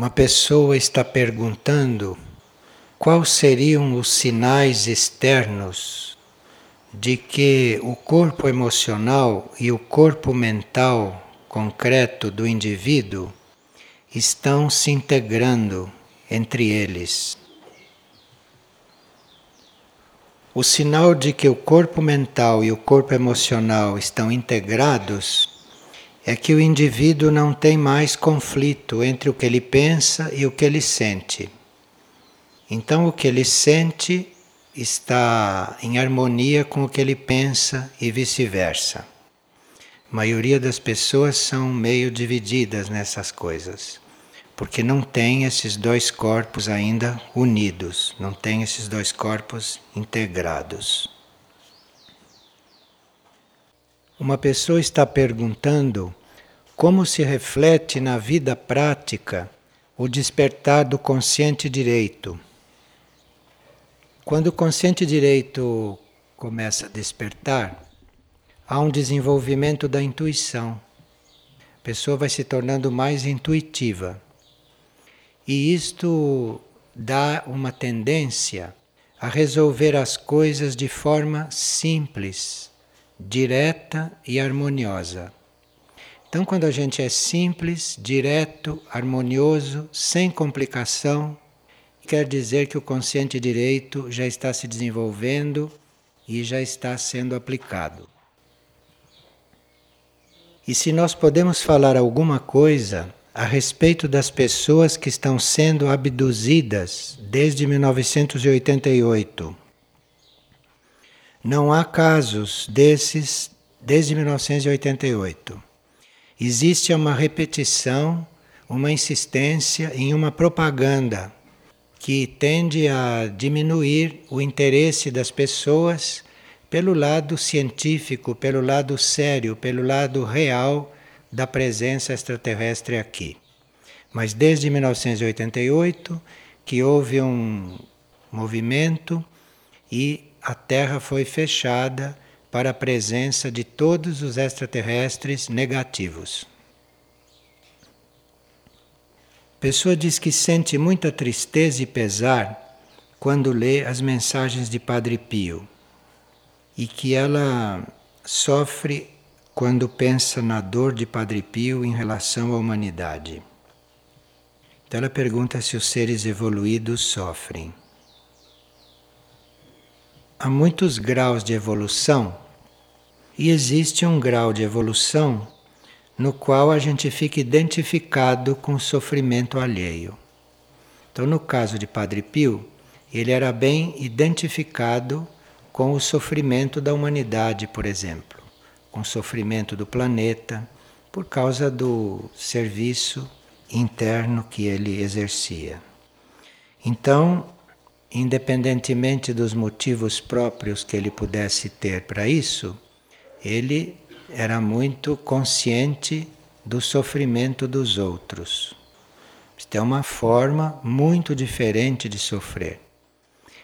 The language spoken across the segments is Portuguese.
Uma pessoa está perguntando quais seriam os sinais externos de que o corpo emocional e o corpo mental concreto do indivíduo estão se integrando entre eles. O sinal de que o corpo mental e o corpo emocional estão integrados é que o indivíduo não tem mais conflito entre o que ele pensa e o que ele sente. Então, o que ele sente está em harmonia com o que ele pensa e vice-versa. A maioria das pessoas são meio divididas nessas coisas, porque não tem esses dois corpos ainda unidos, não tem esses dois corpos integrados. Uma pessoa está perguntando como se reflete na vida prática o despertar do consciente direito. Quando o consciente direito começa a despertar, há um desenvolvimento da intuição. A pessoa vai se tornando mais intuitiva. E isto dá uma tendência a resolver as coisas de forma simples direta e harmoniosa. Então, quando a gente é simples, direto, harmonioso, sem complicação, quer dizer que o consciente direito já está se desenvolvendo e já está sendo aplicado. E se nós podemos falar alguma coisa a respeito das pessoas que estão sendo abduzidas desde 1988 não há casos desses desde 1988. Existe uma repetição, uma insistência em uma propaganda que tende a diminuir o interesse das pessoas pelo lado científico, pelo lado sério, pelo lado real da presença extraterrestre aqui. Mas desde 1988 que houve um movimento e a Terra foi fechada para a presença de todos os extraterrestres negativos. A pessoa diz que sente muita tristeza e pesar quando lê as mensagens de Padre Pio e que ela sofre quando pensa na dor de Padre Pio em relação à humanidade. Então ela pergunta se os seres evoluídos sofrem há muitos graus de evolução e existe um grau de evolução no qual a gente fica identificado com o sofrimento alheio. Então, no caso de Padre Pio, ele era bem identificado com o sofrimento da humanidade, por exemplo, com o sofrimento do planeta, por causa do serviço interno que ele exercia. Então, independentemente dos motivos próprios que ele pudesse ter para isso, ele era muito consciente do sofrimento dos outros. Isto é uma forma muito diferente de sofrer.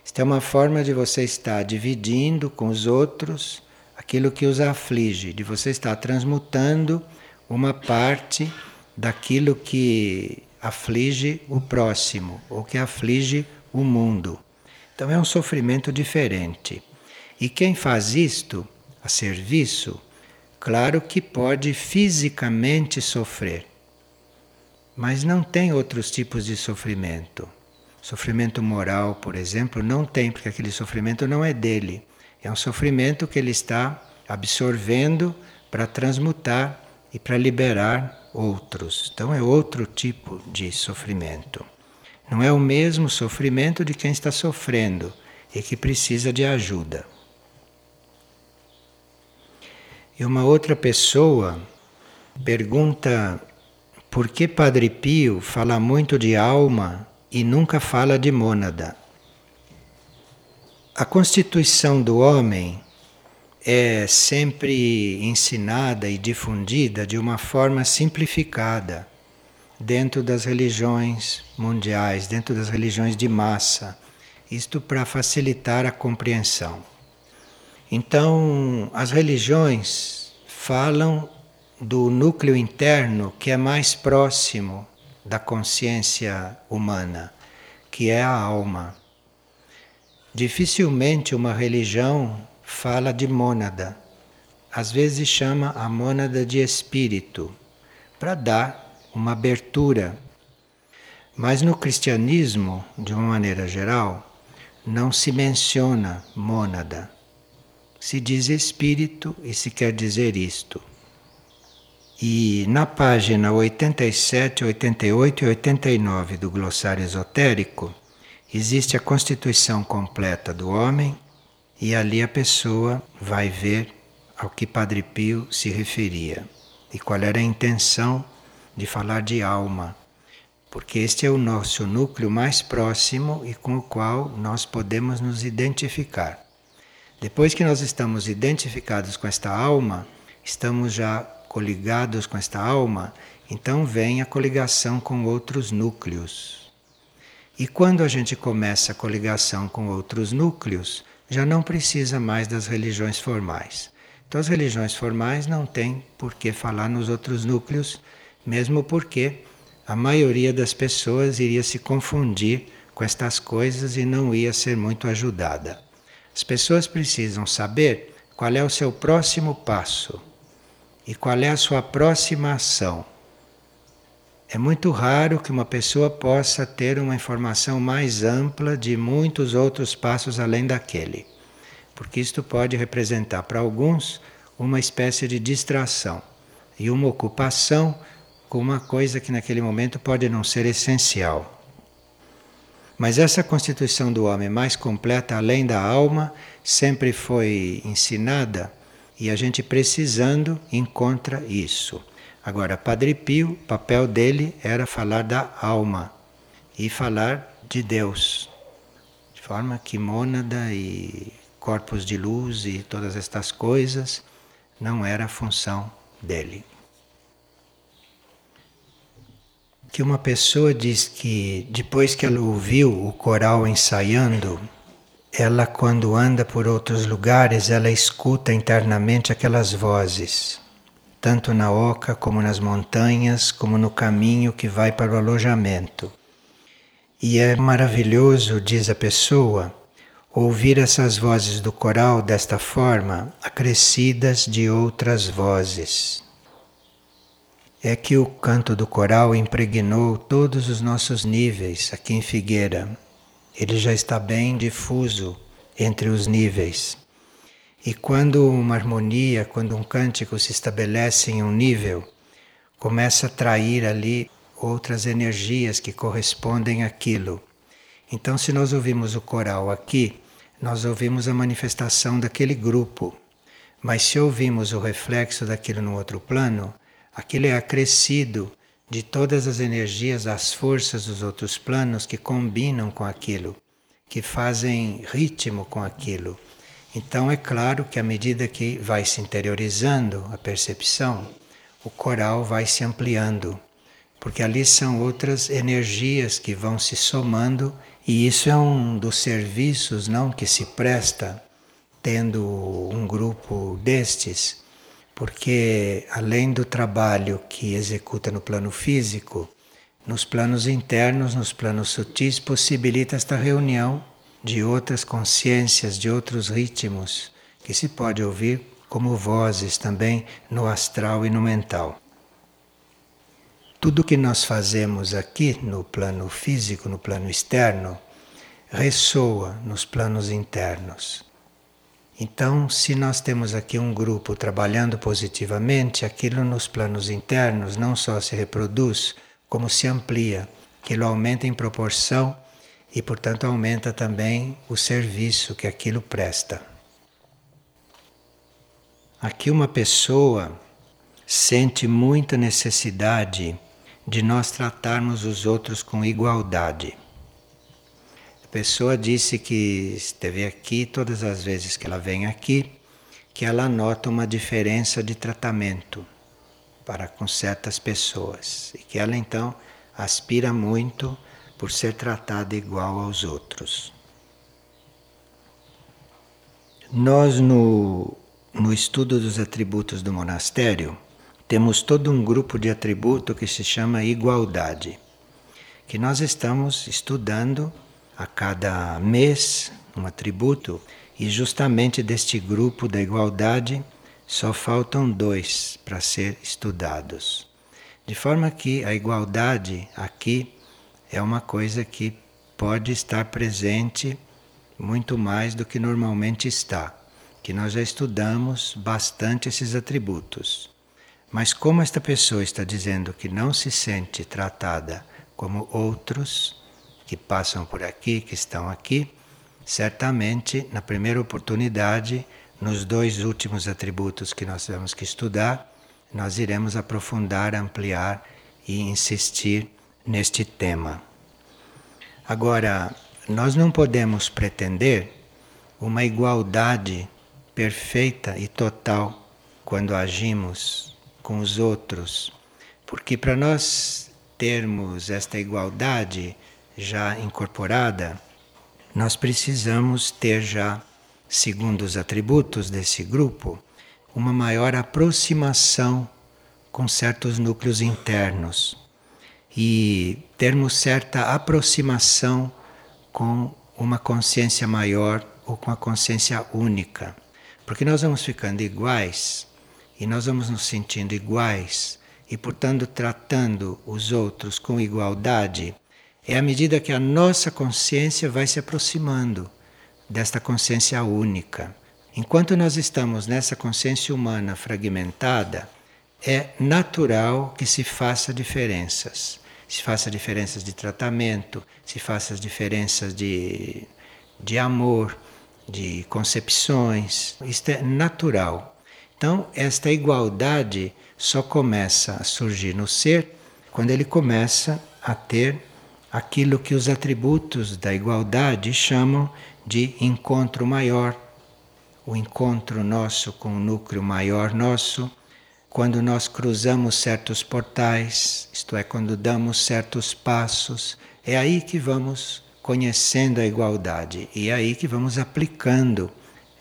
Isto é uma forma de você estar dividindo com os outros aquilo que os aflige, de você estar transmutando uma parte daquilo que aflige o próximo ou que aflige o mundo. Então é um sofrimento diferente. E quem faz isto a serviço, claro que pode fisicamente sofrer, mas não tem outros tipos de sofrimento. Sofrimento moral, por exemplo, não tem, porque aquele sofrimento não é dele. É um sofrimento que ele está absorvendo para transmutar e para liberar outros. Então é outro tipo de sofrimento. Não é o mesmo sofrimento de quem está sofrendo e que precisa de ajuda. E uma outra pessoa pergunta por que Padre Pio fala muito de alma e nunca fala de mônada. A constituição do homem é sempre ensinada e difundida de uma forma simplificada dentro das religiões mundiais, dentro das religiões de massa. Isto para facilitar a compreensão. Então, as religiões falam do núcleo interno que é mais próximo da consciência humana, que é a alma. Dificilmente uma religião fala de mônada. Às vezes chama a mônada de espírito, para dar uma abertura. Mas no cristianismo, de uma maneira geral, não se menciona mônada. Se diz espírito e se quer dizer isto. E na página 87, 88 e 89 do glossário esotérico, existe a constituição completa do homem e ali a pessoa vai ver ao que Padre Pio se referia e qual era a intenção de falar de alma, porque este é o nosso núcleo mais próximo e com o qual nós podemos nos identificar. Depois que nós estamos identificados com esta alma, estamos já coligados com esta alma, então vem a coligação com outros núcleos. E quando a gente começa a coligação com outros núcleos, já não precisa mais das religiões formais. Então, as religiões formais não têm por que falar nos outros núcleos, mesmo porque a maioria das pessoas iria se confundir com estas coisas e não ia ser muito ajudada. As pessoas precisam saber qual é o seu próximo passo e qual é a sua próxima ação. É muito raro que uma pessoa possa ter uma informação mais ampla de muitos outros passos além daquele, porque isto pode representar para alguns uma espécie de distração e uma ocupação com uma coisa que naquele momento pode não ser essencial. Mas essa constituição do homem mais completa, além da alma, sempre foi ensinada e a gente precisando encontra isso. Agora, Padre Pio, o papel dele era falar da alma e falar de Deus. De forma que mônada e corpos de luz e todas estas coisas não era a função dele. Que uma pessoa diz que depois que ela ouviu o coral ensaiando, ela quando anda por outros lugares, ela escuta internamente aquelas vozes, tanto na oca como nas montanhas, como no caminho que vai para o alojamento. E é maravilhoso, diz a pessoa, ouvir essas vozes do coral desta forma, acrescidas de outras vozes. É que o canto do coral impregnou todos os nossos níveis aqui em Figueira ele já está bem difuso entre os níveis. E quando uma harmonia, quando um cântico se estabelece em um nível, começa a atrair ali outras energias que correspondem àquilo. Então, se nós ouvimos o coral aqui, nós ouvimos a manifestação daquele grupo. Mas se ouvimos o reflexo daquilo no outro plano, aquilo é acrescido de todas as energias, das forças dos outros planos que combinam com aquilo, que fazem ritmo com aquilo. Então é claro que à medida que vai se interiorizando a percepção, o coral vai se ampliando, porque ali são outras energias que vão se somando e isso é um dos serviços não que se presta tendo um grupo destes porque além do trabalho que executa no plano físico, nos planos internos, nos planos sutis, possibilita esta reunião de outras consciências, de outros ritmos, que se pode ouvir como vozes também no astral e no mental. Tudo que nós fazemos aqui no plano físico, no plano externo, ressoa nos planos internos. Então, se nós temos aqui um grupo trabalhando positivamente, aquilo nos planos internos não só se reproduz, como se amplia, aquilo aumenta em proporção e, portanto, aumenta também o serviço que aquilo presta. Aqui, uma pessoa sente muita necessidade de nós tratarmos os outros com igualdade pessoa disse que esteve aqui todas as vezes que ela vem aqui, que ela nota uma diferença de tratamento para com certas pessoas e que ela então aspira muito por ser tratada igual aos outros. Nós no, no estudo dos atributos do monastério temos todo um grupo de atributo que se chama igualdade. que nós estamos estudando a cada mês um atributo e justamente deste grupo da igualdade só faltam dois para ser estudados. De forma que a igualdade aqui é uma coisa que pode estar presente muito mais do que normalmente está, que nós já estudamos bastante esses atributos. Mas como esta pessoa está dizendo que não se sente tratada como outros que passam por aqui, que estão aqui, certamente na primeira oportunidade, nos dois últimos atributos que nós temos que estudar, nós iremos aprofundar, ampliar e insistir neste tema. Agora, nós não podemos pretender uma igualdade perfeita e total quando agimos com os outros, porque para nós termos esta igualdade já incorporada, nós precisamos ter já, segundo os atributos desse grupo, uma maior aproximação com certos núcleos internos e termos certa aproximação com uma consciência maior ou com a consciência única. Porque nós vamos ficando iguais e nós vamos nos sentindo iguais e, portanto, tratando os outros com igualdade, é à medida que a nossa consciência vai se aproximando desta consciência única. Enquanto nós estamos nessa consciência humana fragmentada, é natural que se faça diferenças se faça diferenças de tratamento, se faça as diferenças de, de amor, de concepções. Isto é natural. Então, esta igualdade só começa a surgir no ser quando ele começa a ter aquilo que os atributos da igualdade chamam de encontro maior. O encontro nosso com o núcleo maior nosso quando nós cruzamos certos portais, isto é, quando damos certos passos, é aí que vamos conhecendo a igualdade e é aí que vamos aplicando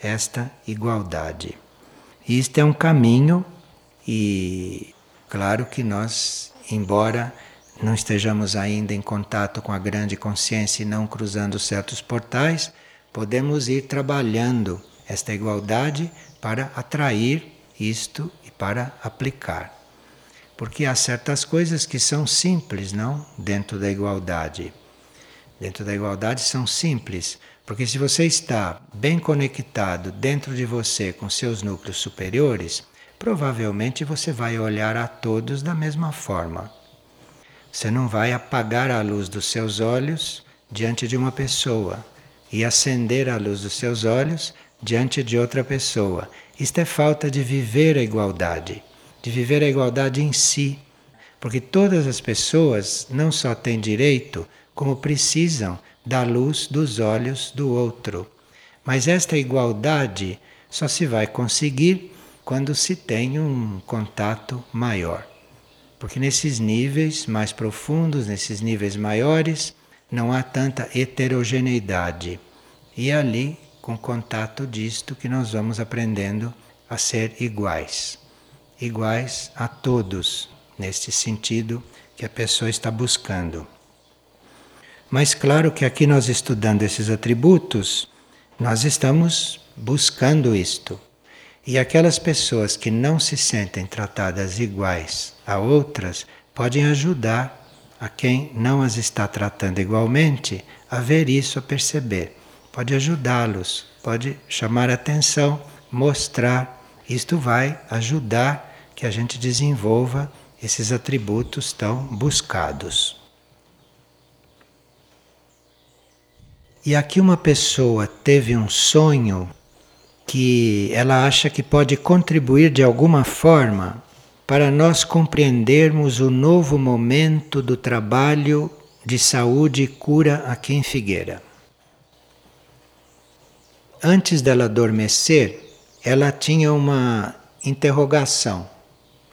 esta igualdade. Isto é um caminho e claro que nós, embora não estejamos ainda em contato com a grande consciência e não cruzando certos portais, podemos ir trabalhando esta igualdade para atrair isto para aplicar. Porque há certas coisas que são simples, não? Dentro da igualdade. Dentro da igualdade são simples, porque se você está bem conectado dentro de você com seus núcleos superiores, provavelmente você vai olhar a todos da mesma forma. Você não vai apagar a luz dos seus olhos diante de uma pessoa e acender a luz dos seus olhos diante de outra pessoa isto é falta de viver a igualdade, de viver a igualdade em si. Porque todas as pessoas não só têm direito, como precisam da luz dos olhos do outro. Mas esta igualdade só se vai conseguir quando se tem um contato maior. Porque nesses níveis mais profundos, nesses níveis maiores, não há tanta heterogeneidade. E ali com contato disto que nós vamos aprendendo a ser iguais. Iguais a todos, neste sentido que a pessoa está buscando. Mas claro que aqui nós estudando esses atributos, nós estamos buscando isto. E aquelas pessoas que não se sentem tratadas iguais a outras podem ajudar a quem não as está tratando igualmente a ver isso, a perceber pode ajudá-los, pode chamar atenção, mostrar. Isto vai ajudar que a gente desenvolva esses atributos tão buscados. E aqui uma pessoa teve um sonho que ela acha que pode contribuir de alguma forma para nós compreendermos o novo momento do trabalho de saúde e cura aqui em Figueira antes dela adormecer, ela tinha uma interrogação.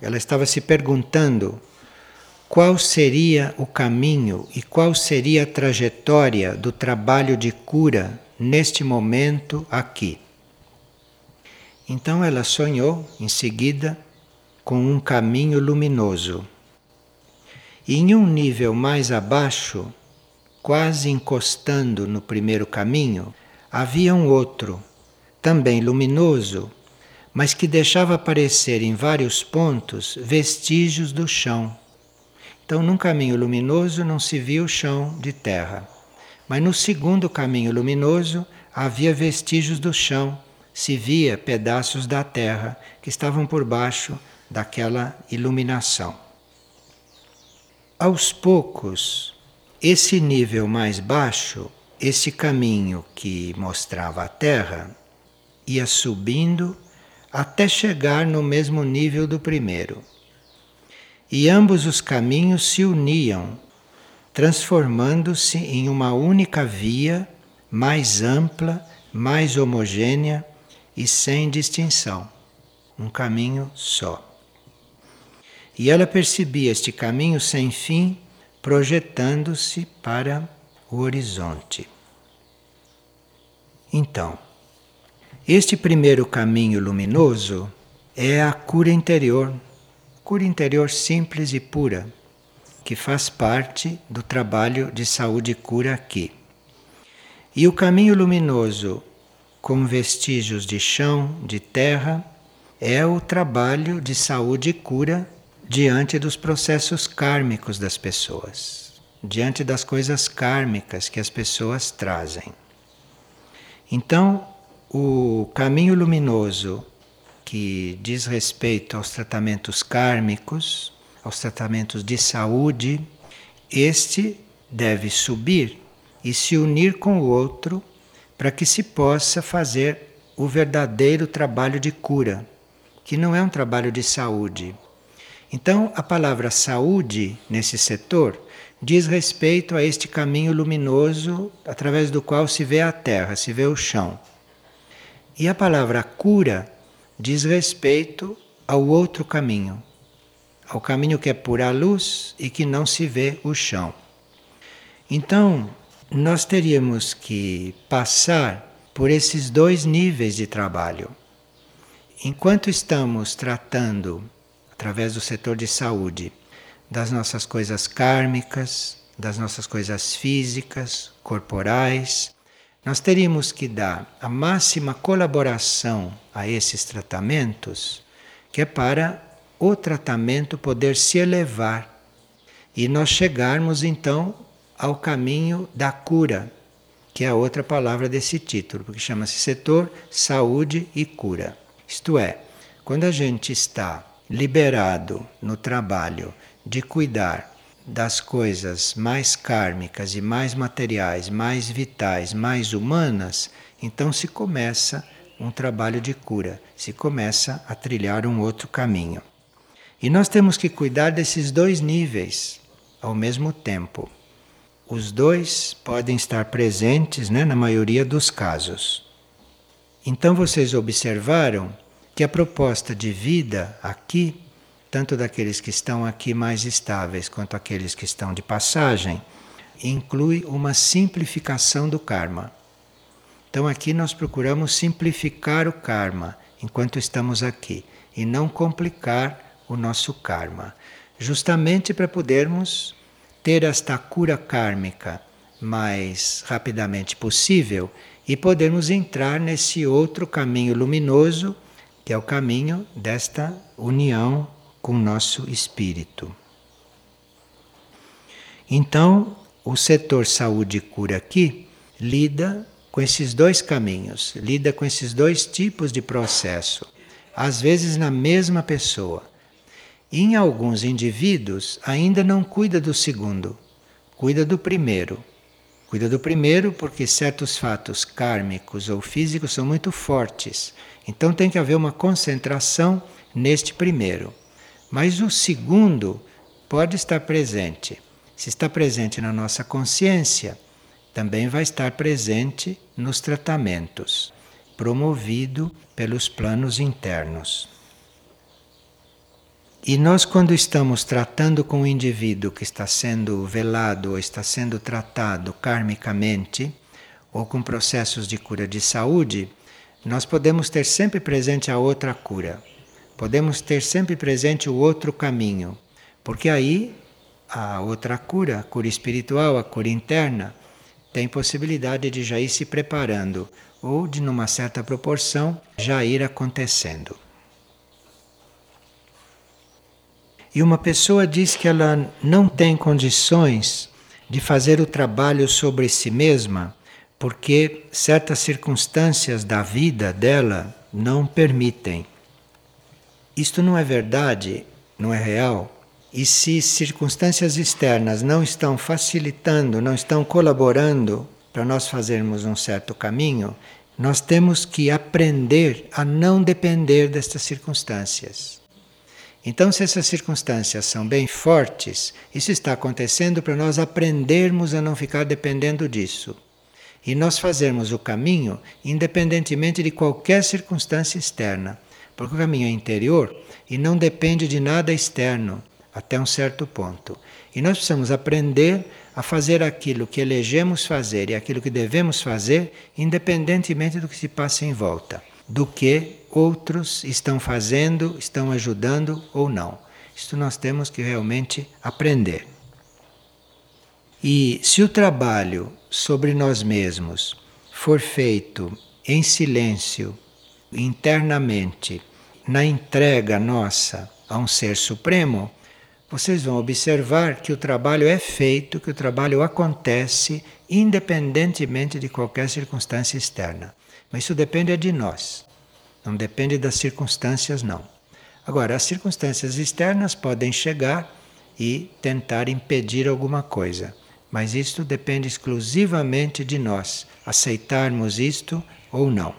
Ela estava se perguntando qual seria o caminho e qual seria a trajetória do trabalho de cura neste momento aqui. Então ela sonhou em seguida com um caminho luminoso. E em um nível mais abaixo, quase encostando no primeiro caminho, havia um outro, também luminoso, mas que deixava aparecer em vários pontos vestígios do chão. Então, num caminho luminoso não se via o chão de terra, mas no segundo caminho luminoso havia vestígios do chão, se via pedaços da terra que estavam por baixo daquela iluminação. Aos poucos, esse nível mais baixo, esse caminho que mostrava a terra, ia subindo até chegar no mesmo nível do primeiro. E ambos os caminhos se uniam, transformando-se em uma única via mais ampla, mais homogênea e sem distinção. Um caminho só. E ela percebia este caminho sem fim projetando-se para o horizonte. Então, este primeiro caminho luminoso é a cura interior, cura interior simples e pura, que faz parte do trabalho de saúde e cura aqui. E o caminho luminoso, com vestígios de chão, de terra, é o trabalho de saúde e cura diante dos processos kármicos das pessoas, diante das coisas kármicas que as pessoas trazem. Então, o caminho luminoso que diz respeito aos tratamentos kármicos, aos tratamentos de saúde, este deve subir e se unir com o outro para que se possa fazer o verdadeiro trabalho de cura, que não é um trabalho de saúde, então, a palavra saúde nesse setor diz respeito a este caminho luminoso através do qual se vê a terra, se vê o chão. E a palavra cura diz respeito ao outro caminho, ao caminho que é pura luz e que não se vê o chão. Então, nós teríamos que passar por esses dois níveis de trabalho. Enquanto estamos tratando através do setor de saúde, das nossas coisas kármicas, das nossas coisas físicas, corporais. Nós teríamos que dar a máxima colaboração a esses tratamentos, que é para o tratamento poder se elevar e nós chegarmos então ao caminho da cura, que é a outra palavra desse título, porque chama-se setor saúde e cura. Isto é, quando a gente está liberado no trabalho de cuidar das coisas mais kármicas e mais materiais, mais vitais, mais humanas, então se começa um trabalho de cura, se começa a trilhar um outro caminho. E nós temos que cuidar desses dois níveis ao mesmo tempo. Os dois podem estar presentes né, na maioria dos casos. Então vocês observaram que a proposta de vida aqui, tanto daqueles que estão aqui mais estáveis quanto aqueles que estão de passagem, inclui uma simplificação do karma. Então aqui nós procuramos simplificar o karma enquanto estamos aqui e não complicar o nosso karma, justamente para podermos ter esta cura kármica mais rapidamente possível e podermos entrar nesse outro caminho luminoso que é o caminho desta união com o nosso espírito. Então, o setor saúde e cura aqui lida com esses dois caminhos, lida com esses dois tipos de processo, às vezes na mesma pessoa. Em alguns indivíduos ainda não cuida do segundo, cuida do primeiro. Cuida do primeiro porque certos fatos kármicos ou físicos são muito fortes então tem que haver uma concentração neste primeiro. Mas o segundo pode estar presente. Se está presente na nossa consciência, também vai estar presente nos tratamentos, promovido pelos planos internos. E nós, quando estamos tratando com o indivíduo que está sendo velado ou está sendo tratado karmicamente, ou com processos de cura de saúde, nós podemos ter sempre presente a outra cura, podemos ter sempre presente o outro caminho, porque aí a outra cura, a cura espiritual, a cura interna, tem possibilidade de já ir se preparando ou de, numa certa proporção, já ir acontecendo. E uma pessoa diz que ela não tem condições de fazer o trabalho sobre si mesma porque certas circunstâncias da vida dela não permitem. Isto não é verdade, não é real. E se circunstâncias externas não estão facilitando, não estão colaborando para nós fazermos um certo caminho, nós temos que aprender a não depender destas circunstâncias. Então, se essas circunstâncias são bem fortes, isso está acontecendo para nós aprendermos a não ficar dependendo disso. E nós fazermos o caminho independentemente de qualquer circunstância externa. Porque o caminho é interior e não depende de nada externo, até um certo ponto. E nós precisamos aprender a fazer aquilo que elegemos fazer e aquilo que devemos fazer, independentemente do que se passa em volta do que outros estão fazendo, estão ajudando ou não. Isto nós temos que realmente aprender. E se o trabalho sobre nós mesmos for feito em silêncio, internamente, na entrega nossa a um ser supremo, vocês vão observar que o trabalho é feito, que o trabalho acontece independentemente de qualquer circunstância externa. Mas isso depende de nós, não depende das circunstâncias, não. Agora, as circunstâncias externas podem chegar e tentar impedir alguma coisa, mas isto depende exclusivamente de nós, aceitarmos isto ou não.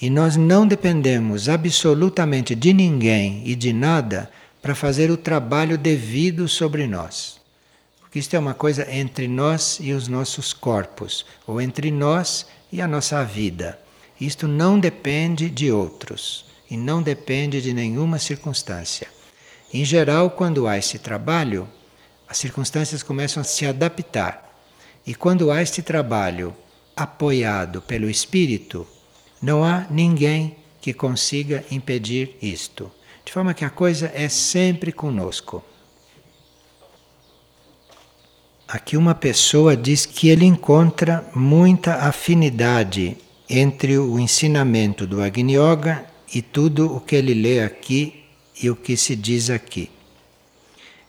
E nós não dependemos absolutamente de ninguém e de nada para fazer o trabalho devido sobre nós. Porque isto é uma coisa entre nós e os nossos corpos, ou entre nós e a nossa vida. Isto não depende de outros e não depende de nenhuma circunstância. Em geral, quando há esse trabalho, as circunstâncias começam a se adaptar. E quando há este trabalho apoiado pelo espírito, não há ninguém que consiga impedir isto. De forma que a coisa é sempre conosco. Aqui uma pessoa diz que ele encontra muita afinidade entre o ensinamento do Agni Yoga e tudo o que ele lê aqui e o que se diz aqui.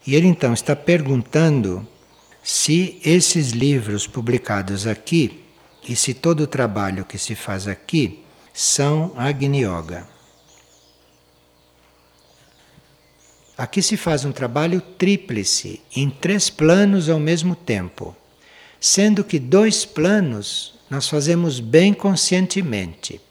E ele então está perguntando se esses livros publicados aqui e se todo o trabalho que se faz aqui são Agni Yoga. Aqui se faz um trabalho tríplice, em três planos ao mesmo tempo, sendo que dois planos nós fazemos bem conscientemente.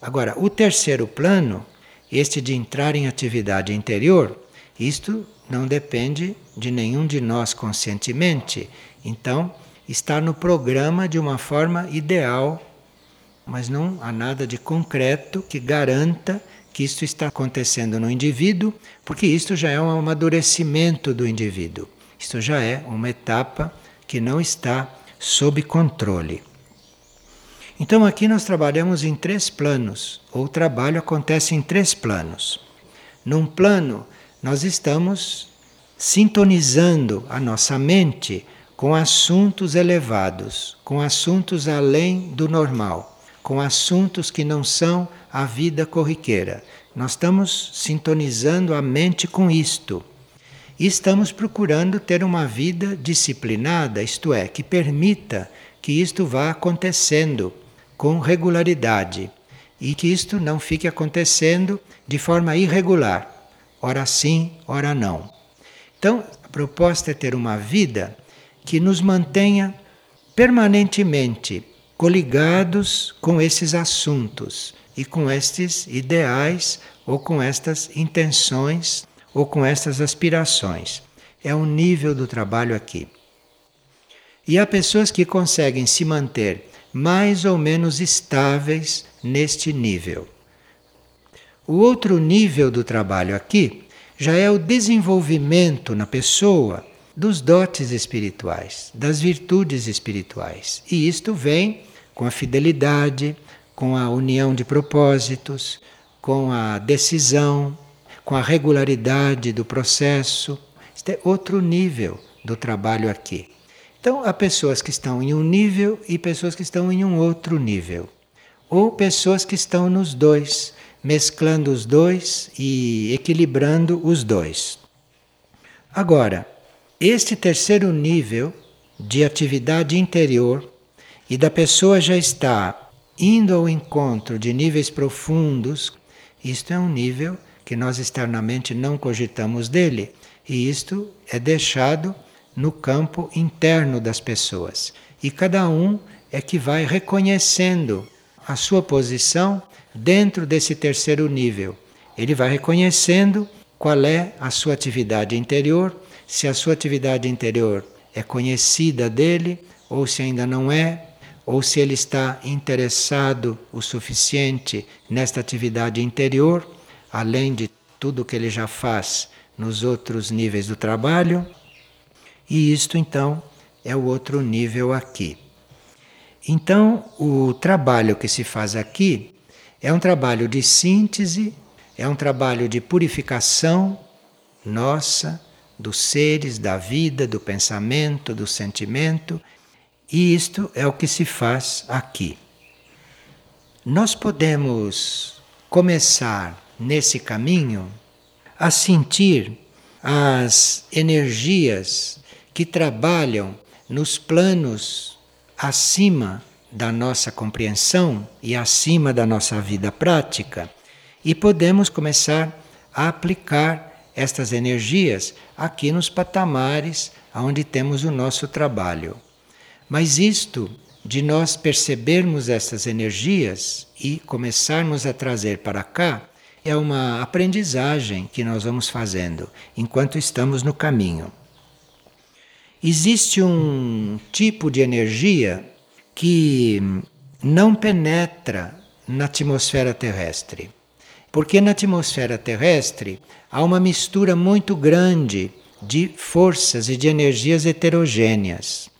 Agora, o terceiro plano, este de entrar em atividade interior, isto não depende de nenhum de nós conscientemente. Então, está no programa de uma forma ideal, mas não há nada de concreto que garanta que isto está acontecendo no indivíduo, porque isto já é um amadurecimento do indivíduo. Isto já é uma etapa que não está sob controle. Então aqui nós trabalhamos em três planos, ou o trabalho acontece em três planos. Num plano, nós estamos sintonizando a nossa mente com assuntos elevados, com assuntos além do normal com assuntos que não são a vida corriqueira. Nós estamos sintonizando a mente com isto. E estamos procurando ter uma vida disciplinada, isto é, que permita que isto vá acontecendo com regularidade e que isto não fique acontecendo de forma irregular, ora sim, ora não. Então, a proposta é ter uma vida que nos mantenha permanentemente coligados com esses assuntos e com estes ideais ou com estas intenções ou com estas aspirações. É o nível do trabalho aqui. E há pessoas que conseguem se manter mais ou menos estáveis neste nível. O outro nível do trabalho aqui já é o desenvolvimento na pessoa dos dotes espirituais, das virtudes espirituais. E isto vem com a fidelidade, com a união de propósitos, com a decisão, com a regularidade do processo. Este é outro nível do trabalho aqui. Então, há pessoas que estão em um nível e pessoas que estão em um outro nível. Ou pessoas que estão nos dois, mesclando os dois e equilibrando os dois. Agora, este terceiro nível de atividade interior e da pessoa já está indo ao encontro de níveis profundos, isto é um nível que nós externamente não cogitamos dele, e isto é deixado no campo interno das pessoas. E cada um é que vai reconhecendo a sua posição dentro desse terceiro nível. Ele vai reconhecendo qual é a sua atividade interior, se a sua atividade interior é conhecida dele ou se ainda não é, ou se ele está interessado o suficiente nesta atividade interior, além de tudo que ele já faz nos outros níveis do trabalho. E isto então é o outro nível aqui. Então, o trabalho que se faz aqui é um trabalho de síntese, é um trabalho de purificação nossa, dos seres, da vida, do pensamento, do sentimento, e isto é o que se faz aqui. Nós podemos começar nesse caminho a sentir as energias que trabalham nos planos acima da nossa compreensão e acima da nossa vida prática, e podemos começar a aplicar estas energias aqui nos patamares onde temos o nosso trabalho. Mas isto de nós percebermos essas energias e começarmos a trazer para cá é uma aprendizagem que nós vamos fazendo enquanto estamos no caminho. Existe um tipo de energia que não penetra na atmosfera terrestre. Porque na atmosfera terrestre há uma mistura muito grande de forças e de energias heterogêneas.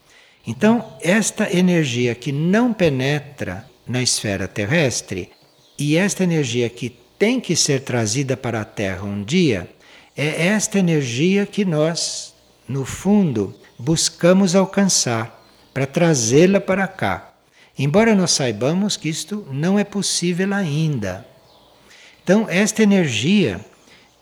Então, esta energia que não penetra na esfera terrestre e esta energia que tem que ser trazida para a Terra um dia, é esta energia que nós, no fundo, buscamos alcançar para trazê-la para cá. Embora nós saibamos que isto não é possível ainda. Então, esta energia,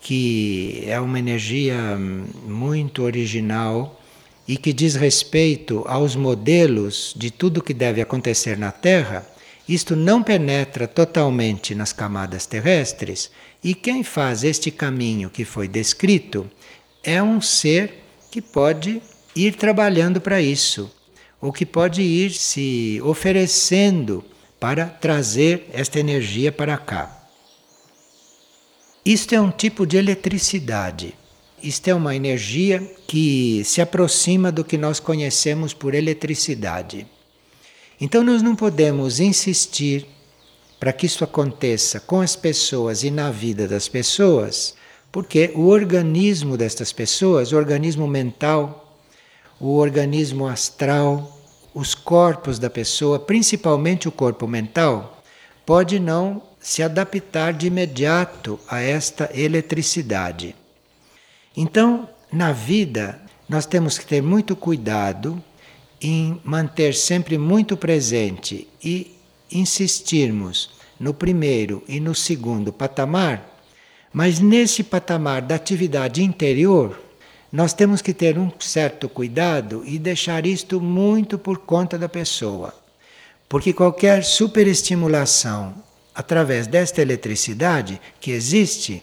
que é uma energia muito original e que diz respeito aos modelos de tudo que deve acontecer na Terra, isto não penetra totalmente nas camadas terrestres, e quem faz este caminho que foi descrito é um ser que pode ir trabalhando para isso, ou que pode ir se oferecendo para trazer esta energia para cá. Isto é um tipo de eletricidade. Isto é uma energia que se aproxima do que nós conhecemos por eletricidade. Então nós não podemos insistir para que isso aconteça com as pessoas e na vida das pessoas, porque o organismo destas pessoas, o organismo mental, o organismo astral, os corpos da pessoa, principalmente o corpo mental, pode não se adaptar de imediato a esta eletricidade. Então, na vida, nós temos que ter muito cuidado em manter sempre muito presente e insistirmos no primeiro e no segundo patamar, mas nesse patamar da atividade interior, nós temos que ter um certo cuidado e deixar isto muito por conta da pessoa. Porque qualquer superestimulação através desta eletricidade que existe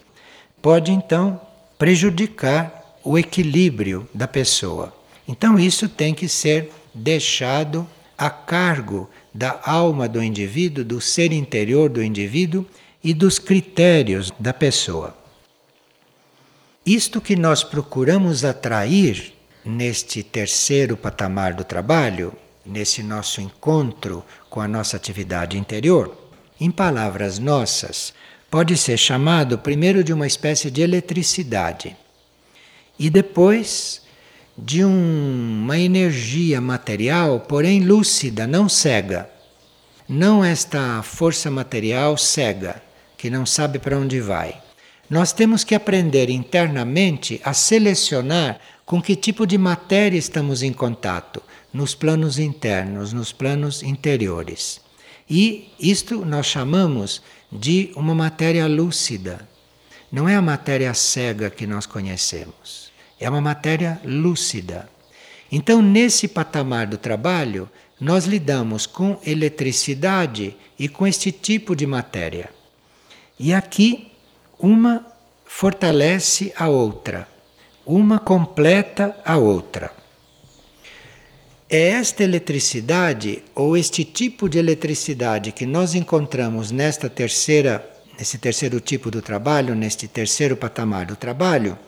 pode então prejudicar o equilíbrio da pessoa. Então isso tem que ser deixado a cargo da alma do indivíduo, do ser interior do indivíduo e dos critérios da pessoa. Isto que nós procuramos atrair neste terceiro patamar do trabalho, nesse nosso encontro com a nossa atividade interior, em palavras nossas, pode ser chamado primeiro de uma espécie de eletricidade e depois de um, uma energia material, porém lúcida, não cega. Não esta força material cega, que não sabe para onde vai. nós temos que aprender internamente a selecionar com que tipo de matéria estamos em contato nos planos internos, nos planos interiores. E isto nós chamamos de uma matéria lúcida. Não é a matéria cega que nós conhecemos, é uma matéria lúcida. Então, nesse patamar do trabalho, nós lidamos com eletricidade e com este tipo de matéria. E aqui, uma fortalece a outra, uma completa a outra. É esta eletricidade ou este tipo de eletricidade que nós encontramos nesta terceira, nesse terceiro tipo do trabalho, neste terceiro patamar do trabalho,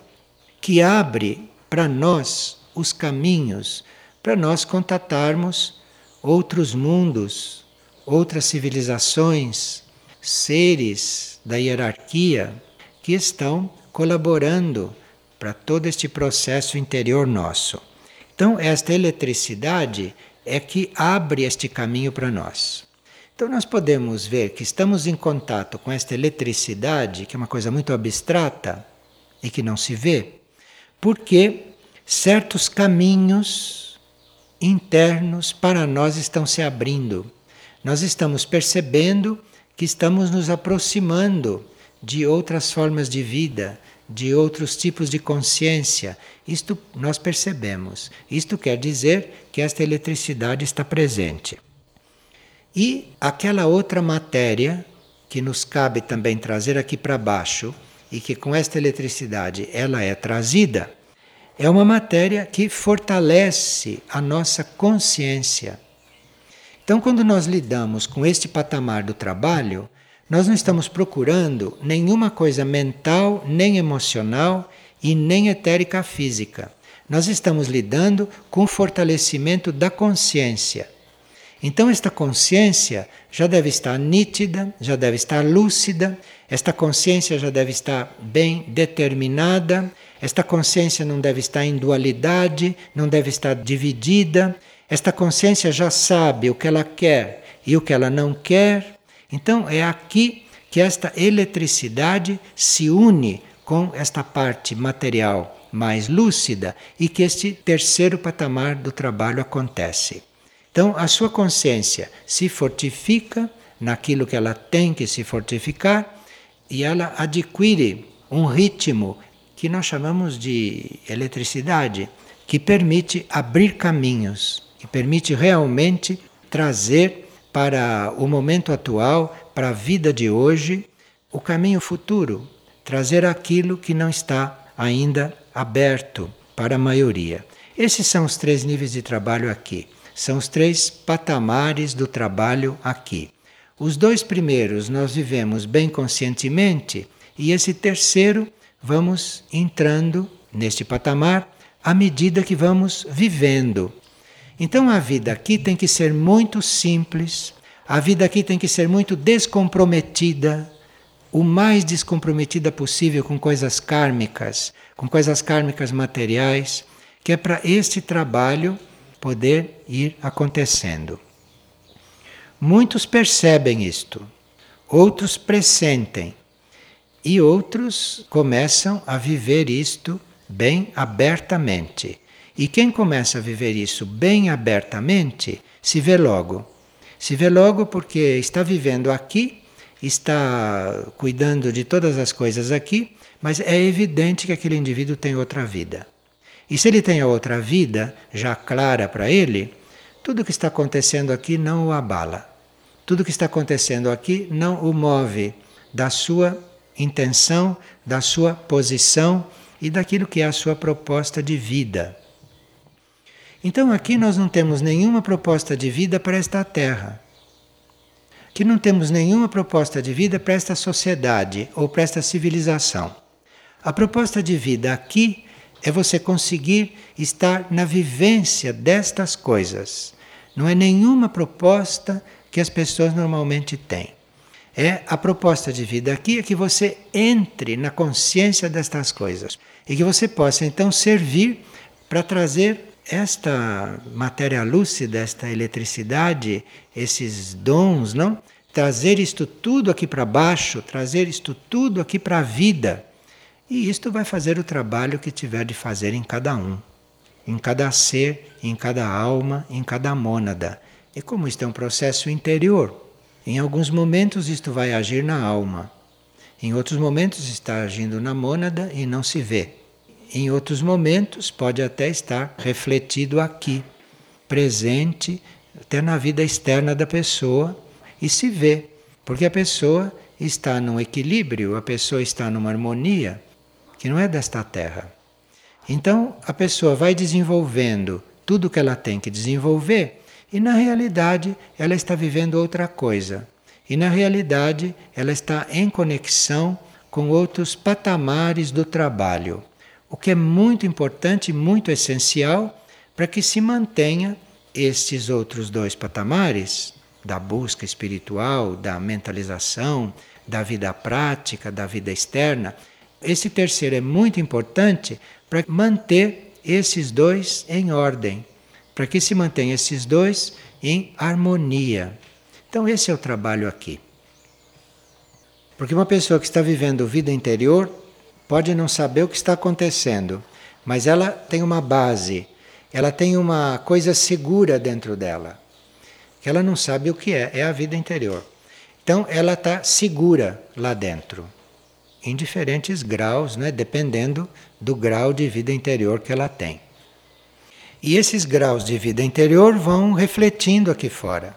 que abre para nós os caminhos para nós contatarmos outros mundos, outras civilizações, seres da hierarquia que estão colaborando para todo este processo interior nosso. Então, esta eletricidade é que abre este caminho para nós. Então, nós podemos ver que estamos em contato com esta eletricidade, que é uma coisa muito abstrata e que não se vê, porque certos caminhos internos para nós estão se abrindo. Nós estamos percebendo que estamos nos aproximando de outras formas de vida, de outros tipos de consciência. Isto nós percebemos. Isto quer dizer que esta eletricidade está presente. E aquela outra matéria que nos cabe também trazer aqui para baixo e que com esta eletricidade ela é trazida, é uma matéria que fortalece a nossa consciência. Então, quando nós lidamos com este patamar do trabalho, nós não estamos procurando nenhuma coisa mental, nem emocional e nem etérica física. Nós estamos lidando com o fortalecimento da consciência. Então, esta consciência já deve estar nítida, já deve estar lúcida, esta consciência já deve estar bem determinada esta consciência não deve estar em dualidade, não deve estar dividida. Esta consciência já sabe o que ela quer e o que ela não quer. Então é aqui que esta eletricidade se une com esta parte material mais lúcida e que este terceiro patamar do trabalho acontece. Então a sua consciência se fortifica naquilo que ela tem que se fortificar e ela adquire um ritmo que nós chamamos de eletricidade, que permite abrir caminhos, que permite realmente trazer para o momento atual, para a vida de hoje, o caminho futuro, trazer aquilo que não está ainda aberto para a maioria. Esses são os três níveis de trabalho aqui. São os três patamares do trabalho aqui. Os dois primeiros nós vivemos bem conscientemente, e esse terceiro vamos entrando neste patamar à medida que vamos vivendo. Então a vida aqui tem que ser muito simples, a vida aqui tem que ser muito descomprometida, o mais descomprometida possível com coisas kármicas, com coisas kármicas materiais, que é para este trabalho poder ir acontecendo. Muitos percebem isto, outros pressentem, e outros começam a viver isto bem abertamente. E quem começa a viver isso bem abertamente se vê logo. Se vê logo porque está vivendo aqui, está cuidando de todas as coisas aqui, mas é evidente que aquele indivíduo tem outra vida. E se ele tem a outra vida já clara para ele, tudo que está acontecendo aqui não o abala. Tudo que está acontecendo aqui não o move da sua intenção, da sua posição e daquilo que é a sua proposta de vida. Então aqui nós não temos nenhuma proposta de vida para esta terra. Aqui não temos nenhuma proposta de vida para esta sociedade ou para esta civilização. A proposta de vida aqui é você conseguir estar na vivência destas coisas. Não é nenhuma proposta que as pessoas normalmente têm. É a proposta de vida aqui é que você entre na consciência destas coisas e que você possa então servir para trazer esta matéria lúcida, esta eletricidade, esses dons, não? Trazer isto tudo aqui para baixo, trazer isto tudo aqui para a vida, E isto vai fazer o trabalho que tiver de fazer em cada um, em cada ser, em cada alma, em cada mônada. E como isto é um processo interior, em alguns momentos isto vai agir na alma, em outros momentos está agindo na mônada e não se vê. Em outros momentos pode até estar refletido aqui, presente, até na vida externa da pessoa e se vê, porque a pessoa está num equilíbrio, a pessoa está numa harmonia que não é desta terra. Então a pessoa vai desenvolvendo tudo o que ela tem que desenvolver e na realidade ela está vivendo outra coisa. E na realidade ela está em conexão com outros patamares do trabalho, o que é muito importante muito essencial para que se mantenha estes outros dois patamares da busca espiritual, da mentalização, da vida prática, da vida externa, esse terceiro é muito importante para manter esses dois em ordem, para que se mantenha esses dois em harmonia. Então, esse é o trabalho aqui. Porque uma pessoa que está vivendo vida interior pode não saber o que está acontecendo, mas ela tem uma base, ela tem uma coisa segura dentro dela, que ela não sabe o que é, é a vida interior. Então, ela está segura lá dentro em diferentes graus, né, dependendo do grau de vida interior que ela tem. E esses graus de vida interior vão refletindo aqui fora,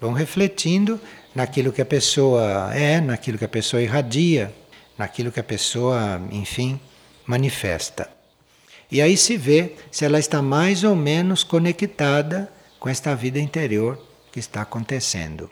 vão refletindo naquilo que a pessoa é, naquilo que a pessoa irradia, naquilo que a pessoa, enfim, manifesta. E aí se vê se ela está mais ou menos conectada com esta vida interior que está acontecendo.